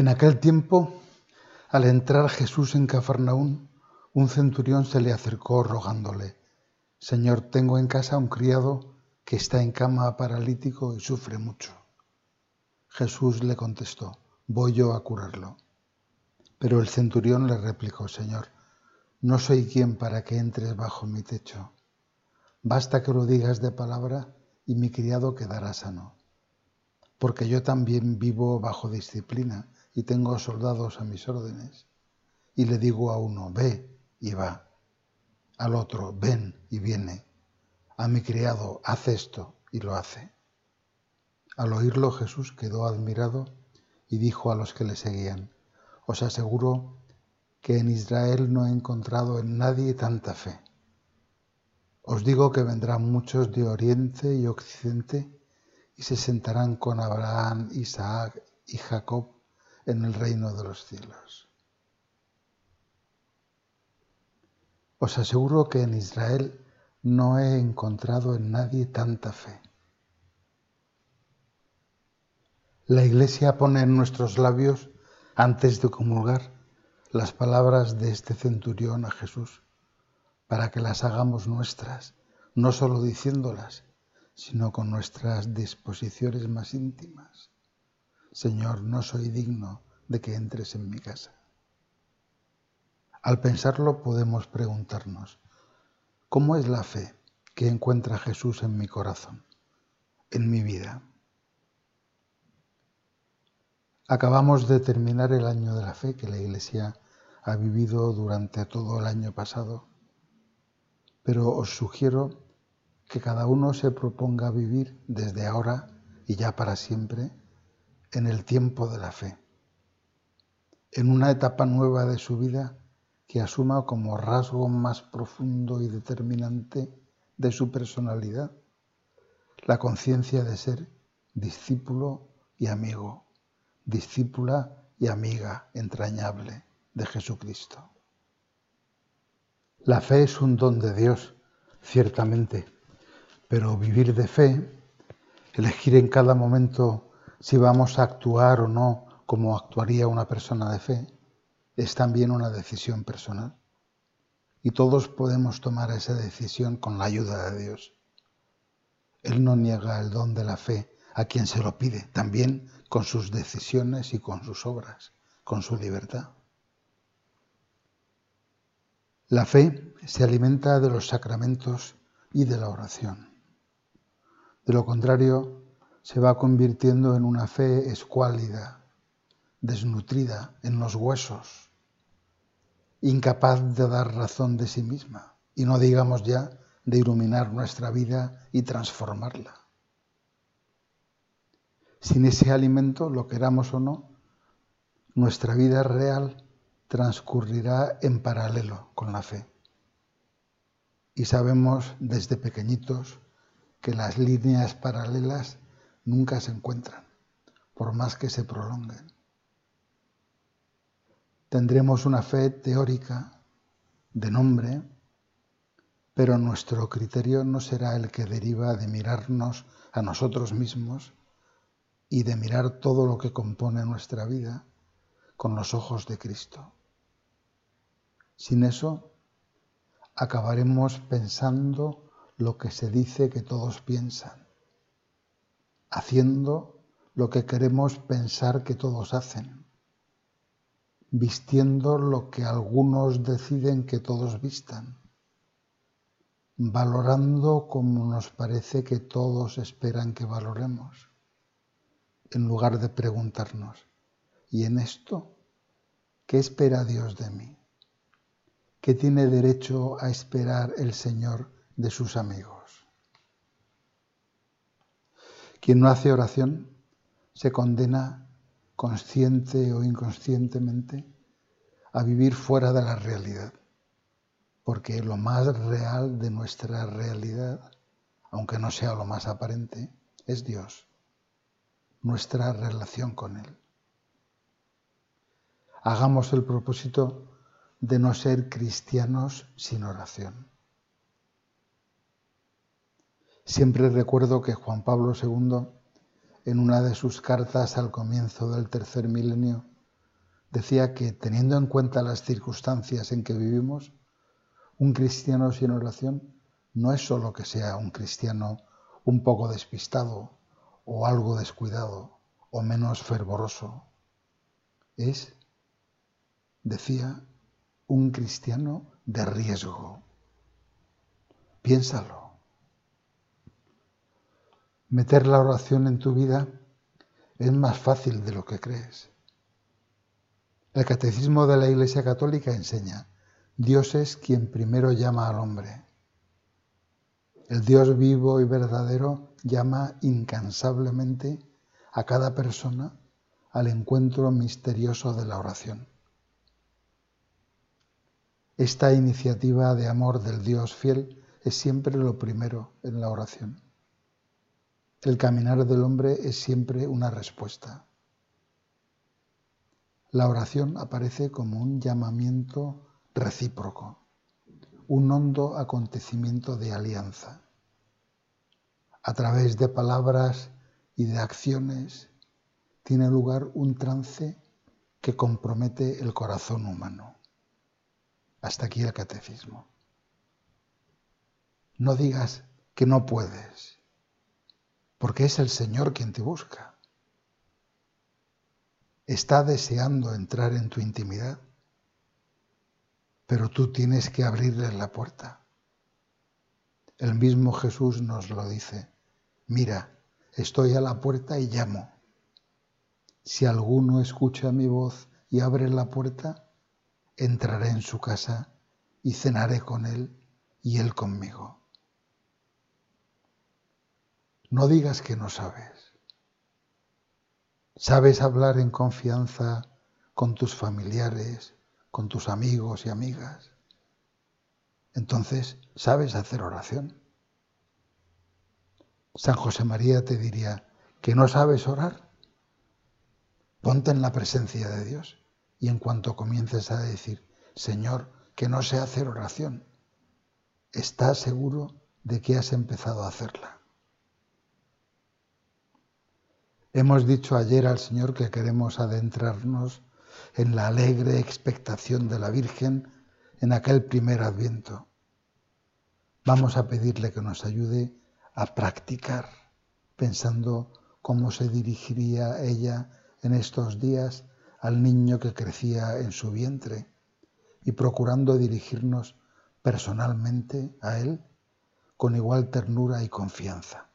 En aquel tiempo, al entrar Jesús en Cafarnaún, un centurión se le acercó rogándole, Señor, tengo en casa un criado que está en cama paralítico y sufre mucho. Jesús le contestó, voy yo a curarlo. Pero el centurión le replicó, Señor, no soy quien para que entres bajo mi techo. Basta que lo digas de palabra y mi criado quedará sano. Porque yo también vivo bajo disciplina y tengo soldados a mis órdenes. Y le digo a uno, ve y va. Al otro, ven y viene. A mi criado, haz esto y lo hace. Al oírlo Jesús quedó admirado y dijo a los que le seguían, os aseguro que en Israel no he encontrado en nadie tanta fe. Os digo que vendrán muchos de oriente y occidente y se sentarán con Abraham, Isaac y Jacob en el reino de los cielos. Os aseguro que en Israel no he encontrado en nadie tanta fe. La Iglesia pone en nuestros labios, antes de comulgar, las palabras de este centurión a Jesús, para que las hagamos nuestras, no solo diciéndolas, sino con nuestras disposiciones más íntimas. Señor, no soy digno de que entres en mi casa. Al pensarlo podemos preguntarnos, ¿cómo es la fe que encuentra Jesús en mi corazón, en mi vida? Acabamos de terminar el año de la fe que la Iglesia ha vivido durante todo el año pasado, pero os sugiero que cada uno se proponga vivir desde ahora y ya para siempre en el tiempo de la fe, en una etapa nueva de su vida que asuma como rasgo más profundo y determinante de su personalidad la conciencia de ser discípulo y amigo discípula y amiga entrañable de Jesucristo. La fe es un don de Dios, ciertamente, pero vivir de fe, elegir en cada momento si vamos a actuar o no como actuaría una persona de fe, es también una decisión personal. Y todos podemos tomar esa decisión con la ayuda de Dios. Él no niega el don de la fe a quien se lo pide, también con sus decisiones y con sus obras, con su libertad. La fe se alimenta de los sacramentos y de la oración. De lo contrario, se va convirtiendo en una fe escuálida, desnutrida en los huesos, incapaz de dar razón de sí misma, y no digamos ya de iluminar nuestra vida y transformarla. Sin ese alimento, lo queramos o no, nuestra vida real transcurrirá en paralelo con la fe. Y sabemos desde pequeñitos que las líneas paralelas nunca se encuentran, por más que se prolonguen. Tendremos una fe teórica, de nombre, pero nuestro criterio no será el que deriva de mirarnos a nosotros mismos y de mirar todo lo que compone nuestra vida con los ojos de Cristo. Sin eso, acabaremos pensando lo que se dice que todos piensan, haciendo lo que queremos pensar que todos hacen, vistiendo lo que algunos deciden que todos vistan, valorando como nos parece que todos esperan que valoremos en lugar de preguntarnos, ¿y en esto qué espera Dios de mí? ¿Qué tiene derecho a esperar el Señor de sus amigos? Quien no hace oración se condena consciente o inconscientemente a vivir fuera de la realidad, porque lo más real de nuestra realidad, aunque no sea lo más aparente, es Dios nuestra relación con Él. Hagamos el propósito de no ser cristianos sin oración. Siempre recuerdo que Juan Pablo II, en una de sus cartas al comienzo del tercer milenio, decía que teniendo en cuenta las circunstancias en que vivimos, un cristiano sin oración no es solo que sea un cristiano un poco despistado o algo descuidado o menos fervoroso. Es, decía, un cristiano de riesgo. Piénsalo. Meter la oración en tu vida es más fácil de lo que crees. El catecismo de la Iglesia Católica enseña, Dios es quien primero llama al hombre. El Dios vivo y verdadero llama incansablemente a cada persona al encuentro misterioso de la oración. Esta iniciativa de amor del Dios fiel es siempre lo primero en la oración. El caminar del hombre es siempre una respuesta. La oración aparece como un llamamiento recíproco, un hondo acontecimiento de alianza. A través de palabras y de acciones tiene lugar un trance que compromete el corazón humano. Hasta aquí el catecismo. No digas que no puedes, porque es el Señor quien te busca. Está deseando entrar en tu intimidad, pero tú tienes que abrirle la puerta. El mismo Jesús nos lo dice. Mira, estoy a la puerta y llamo. Si alguno escucha mi voz y abre la puerta, entraré en su casa y cenaré con él y él conmigo. No digas que no sabes. ¿Sabes hablar en confianza con tus familiares, con tus amigos y amigas? Entonces, ¿sabes hacer oración? San José María te diría que no sabes orar. Ponte en la presencia de Dios y en cuanto comiences a decir, Señor, que no sé hacer oración, estás seguro de que has empezado a hacerla. Hemos dicho ayer al Señor que queremos adentrarnos en la alegre expectación de la Virgen en aquel primer adviento. Vamos a pedirle que nos ayude a practicar, pensando cómo se dirigiría ella en estos días al niño que crecía en su vientre y procurando dirigirnos personalmente a él con igual ternura y confianza.